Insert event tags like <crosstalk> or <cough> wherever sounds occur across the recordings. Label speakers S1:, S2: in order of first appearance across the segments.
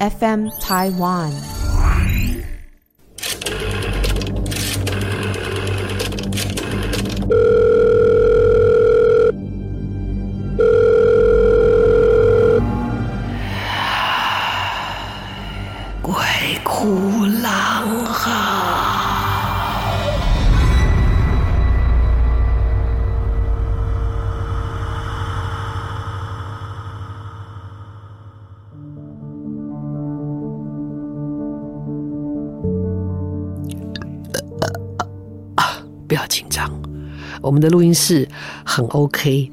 S1: FM Taiwan。
S2: 不要紧张，我们的录音室很 OK。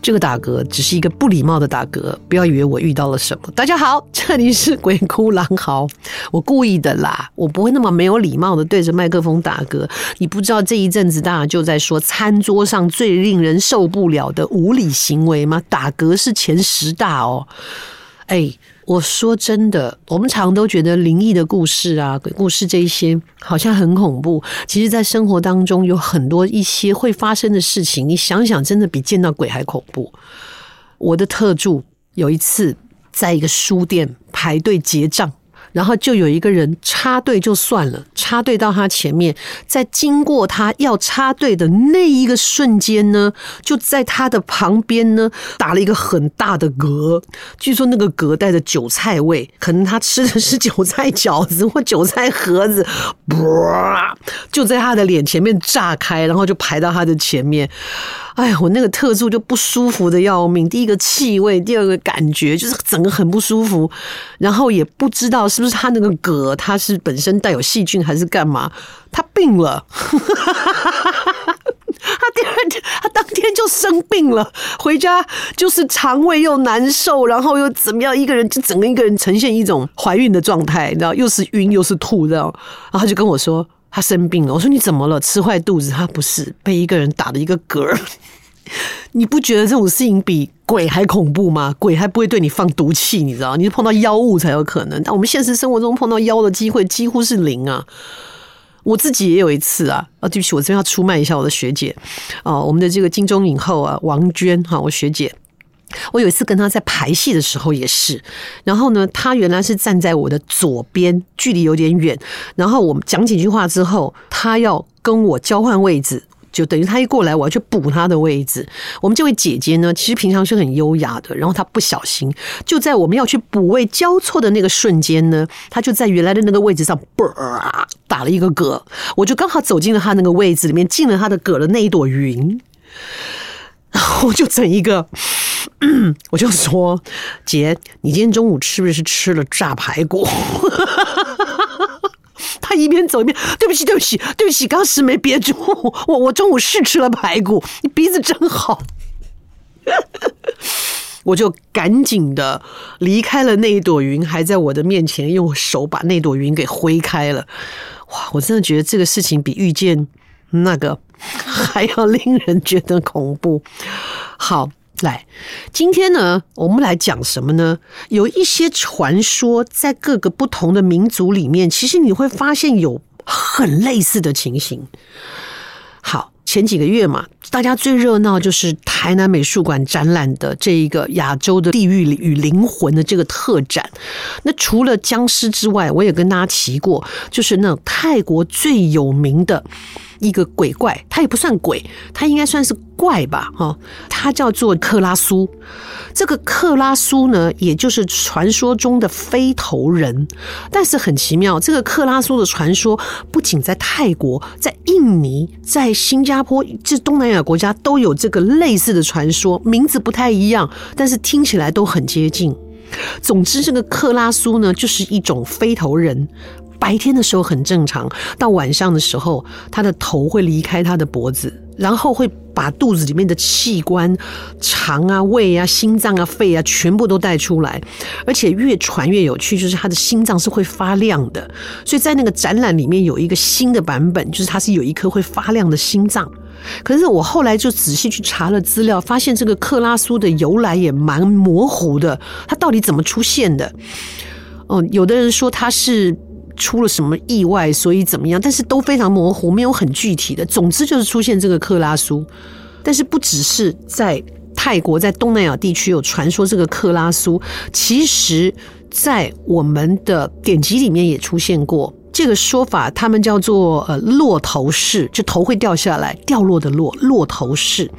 S2: 这个打嗝只是一个不礼貌的打嗝，不要以为我遇到了什么。大家好，这里是鬼哭狼嚎，我故意的啦，我不会那么没有礼貌的对着麦克风打嗝。你不知道这一阵子大家就在说餐桌上最令人受不了的无理行为吗？打嗝是前十大哦。哎，我说真的，我们常都觉得灵异的故事啊、鬼故事这一些好像很恐怖。其实，在生活当中有很多一些会发生的事情，你想想，真的比见到鬼还恐怖。我的特助有一次在一个书店排队结账。然后就有一个人插队就算了，插队到他前面，在经过他要插队的那一个瞬间呢，就在他的旁边呢打了一个很大的嗝。据说那个嗝带着韭菜味，可能他吃的是韭菜饺子 <laughs> 或韭菜盒子，啵 <laughs> 就在他的脸前面炸开，然后就排到他的前面。哎呀，我那个特助就不舒服的要命。第一个气味，第二个感觉，就是整个很不舒服。然后也不知道是不是他那个嗝，他是本身带有细菌还是干嘛？他病了，<laughs> 他第二天，他当天就生病了，回家就是肠胃又难受，然后又怎么样？一个人就整个一个人呈现一种怀孕的状态，你知道，又是晕又是吐，这样。然后他就跟我说。他生病了，我说你怎么了？吃坏肚子？他不是被一个人打了一个嗝。<laughs> 你不觉得这种事情比鬼还恐怖吗？鬼还不会对你放毒气，你知道？你是碰到妖物才有可能。但我们现实生活中碰到妖的机会几乎是零啊。我自己也有一次啊，啊，对不起，我真要出卖一下我的学姐啊，我们的这个金钟影后啊，王娟哈，我学姐。我有一次跟他在排戏的时候也是，然后呢，他原来是站在我的左边，距离有点远。然后我们讲几句话之后，他要跟我交换位置，就等于他一过来，我要去补他的位置。我们这位姐姐呢，其实平常是很优雅的，然后她不小心就在我们要去补位交错的那个瞬间呢，她就在原来的那个位置上，啵打了一个嗝，我就刚好走进了她那个位置里面，进了她的嗝的那一朵云，<laughs> 然后就整一个。<laughs> 我就说，姐，你今天中午是不是吃了炸排骨？他一边走一边，对不起，对不起，对不起，刚时没憋住，我我中午是吃了排骨，你鼻子真好。<laughs> 我就赶紧的离开了那一朵云，还在我的面前用手把那朵云给挥开了。哇，我真的觉得这个事情比遇见那个还要 <laughs> 令人觉得恐怖。好。来，今天呢，我们来讲什么呢？有一些传说在各个不同的民族里面，其实你会发现有很类似的情形。好，前几个月嘛，大家最热闹就是台南美术馆展览的这一个亚洲的地狱与灵魂的这个特展。那除了僵尸之外，我也跟大家提过，就是那泰国最有名的。一个鬼怪，他也不算鬼，他应该算是怪吧？哈，他叫做克拉苏。这个克拉苏呢，也就是传说中的飞头人。但是很奇妙，这个克拉苏的传说不仅在泰国，在印尼、在新加坡，这东南亚国家都有这个类似的传说，名字不太一样，但是听起来都很接近。总之，这个克拉苏呢，就是一种飞头人。白天的时候很正常，到晚上的时候，他的头会离开他的脖子，然后会把肚子里面的器官、肠啊、胃啊、心脏啊、肺啊，全部都带出来。而且越传越有趣，就是他的心脏是会发亮的。所以在那个展览里面有一个新的版本，就是它是有一颗会发亮的心脏。可是我后来就仔细去查了资料，发现这个克拉苏的由来也蛮模糊的，它到底怎么出现的？哦，有的人说他是。出了什么意外，所以怎么样？但是都非常模糊，没有很具体的。总之就是出现这个克拉苏，但是不只是在泰国，在东南亚地区有传说这个克拉苏，其实在我们的典籍里面也出现过这个说法，他们叫做呃落头氏，就头会掉下来，掉落的落，落头氏，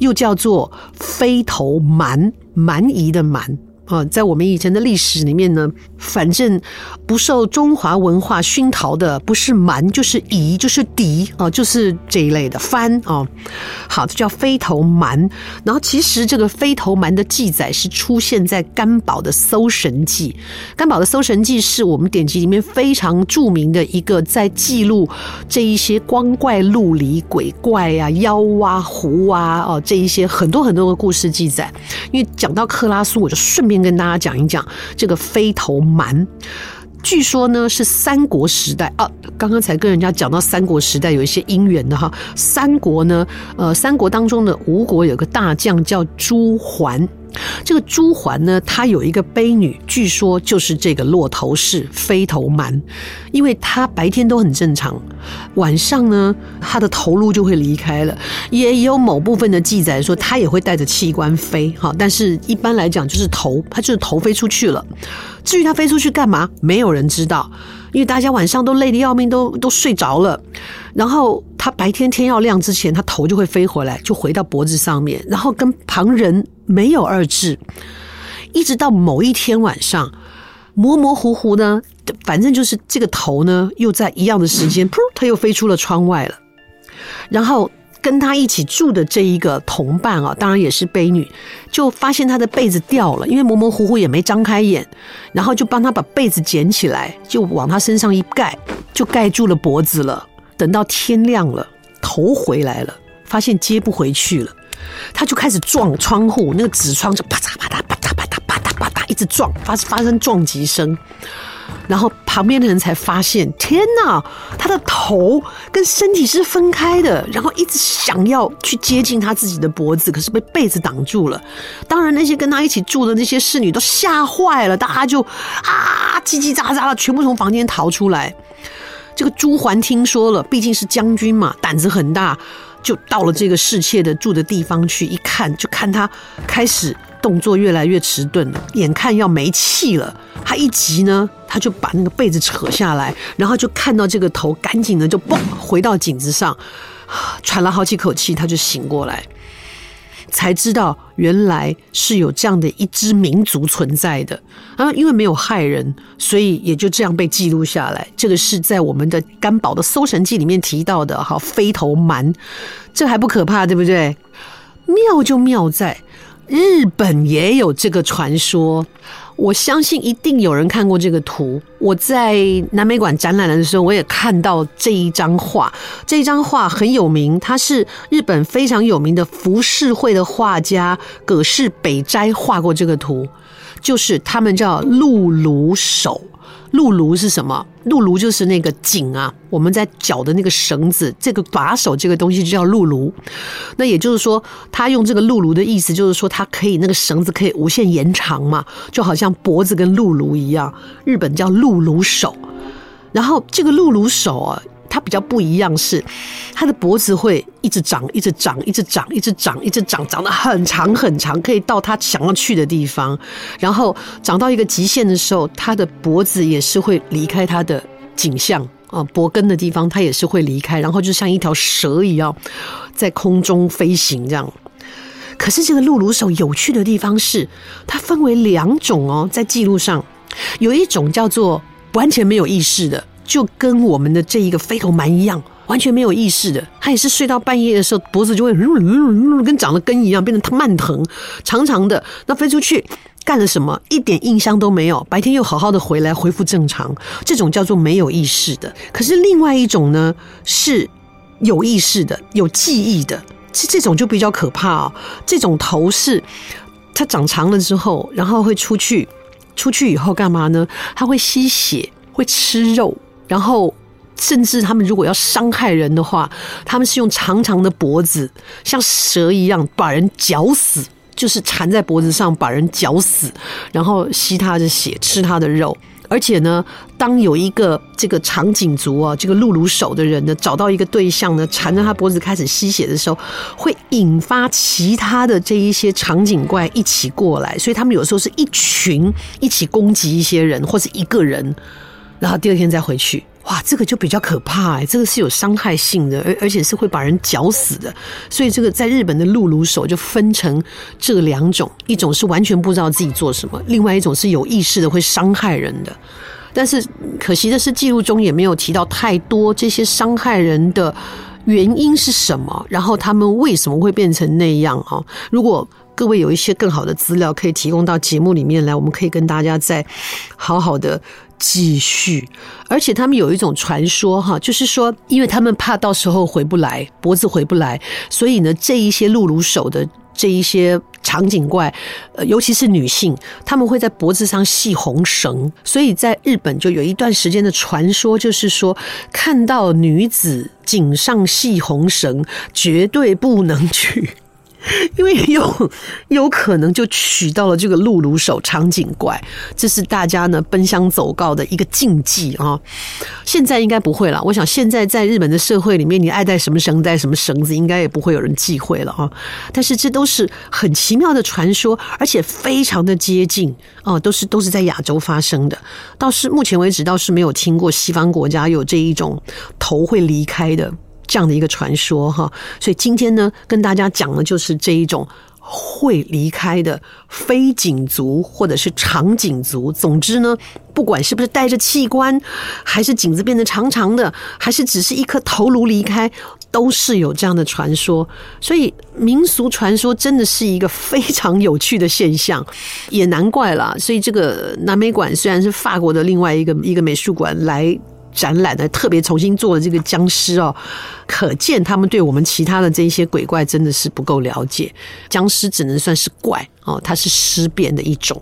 S2: 又叫做飞头蛮，蛮夷的蛮。啊，在我们以前的历史里面呢，反正不受中华文化熏陶的，不是蛮就是夷，就是狄啊，就是这一类的番啊。好，这叫飞头蛮。然后其实这个飞头蛮的记载是出现在干宝的《搜神记》。干宝的《搜神记》是我们典籍里面非常著名的一个，在记录这一些光怪陆离、鬼怪啊、妖啊、狐啊哦这一些很多很多的故事记载。因为讲到克拉苏，我就顺便。先跟大家讲一讲这个飞头蛮，据说呢是三国时代啊，刚刚才跟人家讲到三国时代有一些姻缘的哈。三国呢，呃，三国当中的吴国有个大将叫朱桓。这个朱桓呢，他有一个悲女，据说就是这个落头氏飞头蛮，因为他白天都很正常，晚上呢，他的头颅就会离开了。也有某部分的记载说，他也会带着器官飞，哈，但是一般来讲就是头，他就是头飞出去了。至于他飞出去干嘛，没有人知道。因为大家晚上都累得要命，都都睡着了，然后他白天天要亮之前，他头就会飞回来，就回到脖子上面，然后跟旁人没有二致，一直到某一天晚上，模模糊糊呢，反正就是这个头呢，又在一样的时间，噗，它又飞出了窗外了，然后。跟他一起住的这一个同伴啊，当然也是悲女，就发现他的被子掉了，因为模模糊糊也没张开眼，然后就帮他把被子捡起来，就往他身上一盖，就盖住了脖子了。等到天亮了，头回来了，发现接不回去了，他就开始撞窗户，那个纸窗就啪嗒啪嗒啪嗒啪嗒啪嗒啪嗒一直撞，发发生撞击声。然后旁边的人才发现，天哪，他的头跟身体是分开的。然后一直想要去接近他自己的脖子，可是被被子挡住了。当然，那些跟他一起住的那些侍女都吓坏了，大家就啊叽叽喳喳的，全部从房间逃出来。这个朱桓听说了，毕竟是将军嘛，胆子很大，就到了这个侍妾的住的地方去，一看就看他开始。动作越来越迟钝了，眼看要没气了。他一急呢，他就把那个被子扯下来，然后就看到这个头，赶紧的就嘣回到颈子上，喘了好几口气，他就醒过来，才知道原来是有这样的一支民族存在的啊！因为没有害人，所以也就这样被记录下来。这个是在我们的甘宝的《搜神记》里面提到的，哈，飞头蛮，这还不可怕，对不对？妙就妙在。日本也有这个传说，我相信一定有人看过这个图。我在南美馆展览的时候，我也看到这一张画。这一张画很有名，它是日本非常有名的浮世绘的画家葛饰北斋画过这个图，就是他们叫辘轤手。辘轤是什么？辘轤就是那个颈啊，我们在脚的那个绳子，这个把手，这个东西就叫辘轤。那也就是说，他用这个辘轤的意思，就是说它可以那个绳子可以无限延长嘛，就好像脖子跟辘轤一样。日本叫辘轤手，然后这个辘轤手啊。它比较不一样是，它的脖子会一直长，一直长，一直长，一直长，一直长，长得很长很长，可以到它想要去的地方。然后长到一个极限的时候，它的脖子也是会离开它的颈项啊，脖根的地方它也是会离开，然后就像一条蛇一样在空中飞行这样。可是这个辘轤手有趣的地方是，它分为两种哦，在记录上有一种叫做完全没有意识的。就跟我们的这一个飞头蛮一样，完全没有意识的。他也是睡到半夜的时候，脖子就会跟长了根一样，变成慢腾，长长的。那飞出去干了什么？一点印象都没有。白天又好好的回来，恢复正常。这种叫做没有意识的。可是另外一种呢，是有意识的、有记忆的。这这种就比较可怕哦。这种头是它长长了之后，然后会出去，出去以后干嘛呢？它会吸血，会吃肉。然后，甚至他们如果要伤害人的话，他们是用长长的脖子，像蛇一样把人绞死，就是缠在脖子上把人绞死，然后吸他的血，吃他的肉。而且呢，当有一个这个长颈族啊，这个露乳手的人呢，找到一个对象呢，缠着他脖子开始吸血的时候，会引发其他的这一些长颈怪一起过来，所以他们有时候是一群一起攻击一些人，或是一个人，然后第二天再回去。哇，这个就比较可怕哎，这个是有伤害性的，而而且是会把人绞死的。所以这个在日本的露乳手就分成这两种，一种是完全不知道自己做什么，另外一种是有意识的会伤害人的。但是可惜的是，记录中也没有提到太多这些伤害人的原因是什么，然后他们为什么会变成那样啊？如果各位有一些更好的资料可以提供到节目里面来，我们可以跟大家再好好的。继续，而且他们有一种传说哈，就是说，因为他们怕到时候回不来，脖子回不来，所以呢，这一些露乳手的这一些长颈怪，呃，尤其是女性，他们会在脖子上系红绳，所以在日本就有一段时间的传说，就是说，看到女子颈上系红绳，绝对不能去。<laughs> 因为有有可能就娶到了这个露乳手长颈怪，这是大家呢奔相走告的一个禁忌啊。现在应该不会了，我想现在在日本的社会里面，你爱带什么绳带什么绳子，应该也不会有人忌讳了啊。但是这都是很奇妙的传说，而且非常的接近啊，都是都是在亚洲发生的。倒是目前为止倒是没有听过西方国家有这一种头会离开的。这样的一个传说哈，所以今天呢，跟大家讲的就是这一种会离开的非颈族或者是长颈族。总之呢，不管是不是带着器官，还是颈子变得长长的，还是只是一颗头颅离开，都是有这样的传说。所以民俗传说真的是一个非常有趣的现象，也难怪了。所以这个南美馆虽然是法国的另外一个一个美术馆来。展览的特别重新做的这个僵尸哦，可见他们对我们其他的这些鬼怪真的是不够了解。僵尸只能算是怪哦，它是尸变的一种。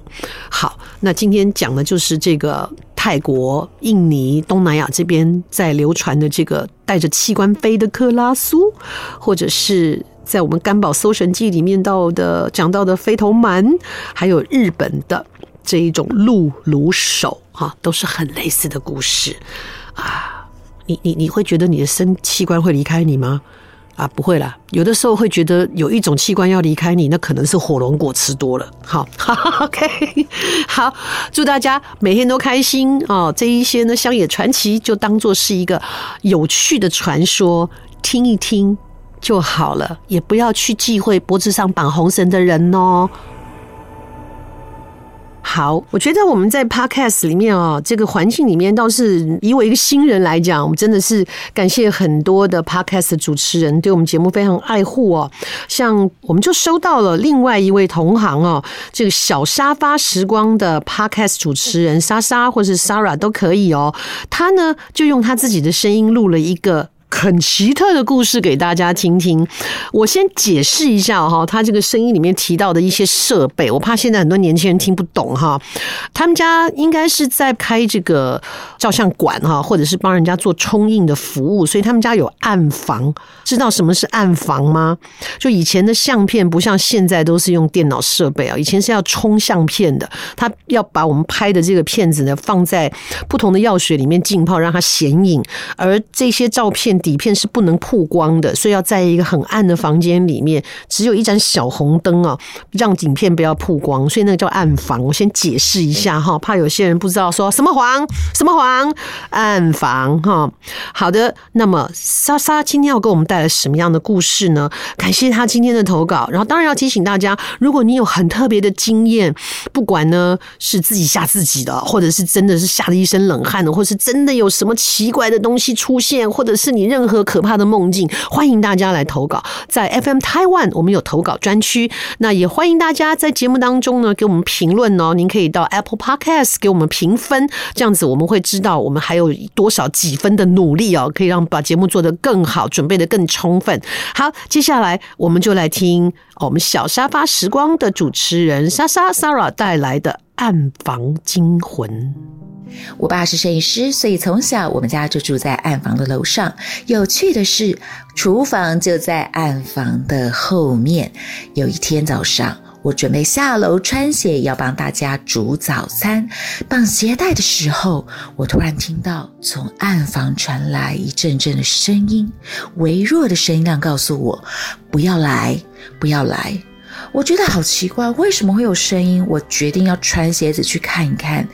S2: 好，那今天讲的就是这个泰国、印尼、东南亚这边在流传的这个带着器官飞的克拉苏，或者是在我们干宝搜神记里面到的讲到的飞头蛮，还有日本的这一种露乳手哈，都是很类似的故事。啊，你你你会觉得你的身器官会离开你吗？啊，不会啦。有的时候会觉得有一种器官要离开你，那可能是火龙果吃多了。好，<laughs> OK，<laughs> 好，祝大家每天都开心哦。这一些呢，乡野传奇就当做是一个有趣的传说，听一听就好了，也不要去忌讳脖子上绑红绳的人哦。好，我觉得我们在 Podcast 里面啊，这个环境里面倒是以我一个新人来讲，我们真的是感谢很多的 Podcast 主持人对我们节目非常爱护哦。像我们就收到了另外一位同行哦，这个小沙发时光的 Podcast 主持人莎莎或是 Sara 都可以哦。他呢就用他自己的声音录了一个。很奇特的故事给大家听听。我先解释一下哈，他这个声音里面提到的一些设备，我怕现在很多年轻人听不懂哈。他们家应该是在开这个照相馆哈，或者是帮人家做冲印的服务，所以他们家有暗房。知道什么是暗房吗？就以前的相片不像现在都是用电脑设备啊，以前是要冲相片的，他要把我们拍的这个片子呢放在不同的药水里面浸泡，让它显影，而这些照片。底片是不能曝光的，所以要在一个很暗的房间里面，只有一盏小红灯啊，让影片不要曝光，所以那个叫暗房。我先解释一下哈，怕有些人不知道说什么黄 <laughs> 什么黄暗房哈。好的，那么莎莎今天要给我们带来什么样的故事呢？感谢他今天的投稿，然后当然要提醒大家，如果你有很特别的经验，不管呢是自己吓自己的，或者是真的是吓得一身冷汗的，或是真的有什么奇怪的东西出现，或者是你。任何可怕的梦境，欢迎大家来投稿。在 FM Taiwan，我们有投稿专区。那也欢迎大家在节目当中呢，给我们评论哦。您可以到 Apple Podcast 给我们评分，这样子我们会知道我们还有多少几分的努力哦，可以让把节目做得更好，准备得更充分。好，接下来我们就来听我们小沙发时光的主持人莎莎 Sarah 带来的暗房惊魂。
S1: 我爸是摄影师，所以从小我们家就住在暗房的楼上。有趣的是，厨房就在暗房的后面。有一天早上，我准备下楼穿鞋，要帮大家煮早餐。绑鞋带的时候，我突然听到从暗房传来一阵阵的声音，微弱的声音量告诉我：“不要来，不要来。”我觉得好奇怪，为什么会有声音？我决定要穿鞋子去看一看。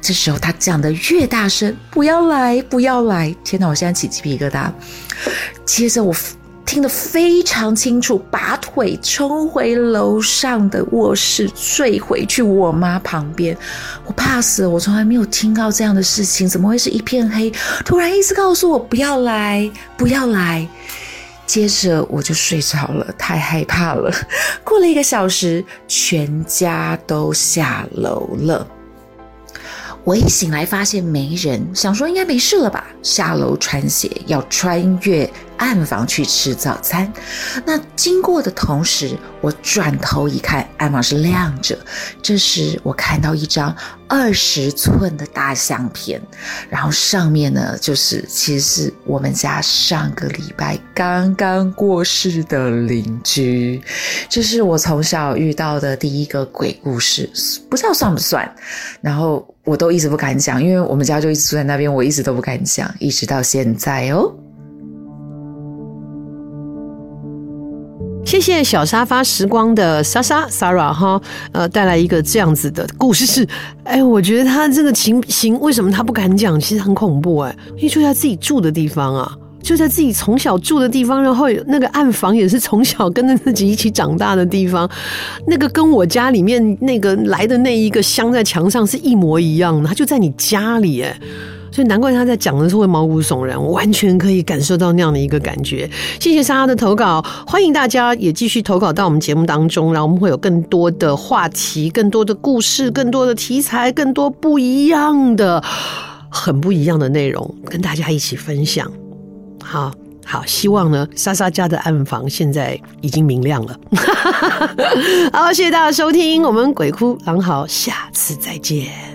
S1: 这时候他讲的越大声，“不要来，不要来！”天哪，我现在起鸡皮疙瘩。接着我听得非常清楚，拔腿冲回楼上的卧室，睡回去我妈旁边。我怕死了，我从来没有听到这样的事情，怎么会是一片黑？突然一直告诉我不要来，不要来。接着我就睡着了，太害怕了。过了一个小时，全家都下楼了。我一醒来发现没人，想说应该没事了吧，下楼穿鞋，要穿越暗房去吃早餐。那经过的同时，我转头一看，暗房是亮着。这时我看到一张二十寸的大相片，然后上面呢，就是其实是我们家上个礼拜刚刚过世的邻居。这是我从小遇到的第一个鬼故事，不知道算不算。然后我都一直不敢讲，因为我们家就一直住在那边，我一直都不敢讲，一直到现在哦。谢谢小沙发时光的莎莎 Sarah 哈，呃，带来一个这样子的故事是，哎，我觉得他这个情形为什么他不敢讲，其实很恐怖哎，因为住在自己住的地方啊，就在自己从小住的地方，然后那个暗房也是从小跟着自己一起长大的地方，那个跟我家里面那个来的那一个镶在墙上是一模一样的，它就在你家里哎。所以难怪他在讲的时候会毛骨悚然，我完全可以感受到那样的一个感觉。谢谢莎莎的投稿，欢迎大家也继续投稿到我们节目当中，然后我们会有更多的话题、更多的故事、更多的题材、更多不一样的、很不一样的内容跟大家一起分享。好好，希望呢，莎莎家的暗房现在已经明亮了。<laughs> 好，谢谢大家收听，我们鬼哭狼嚎，下次再见。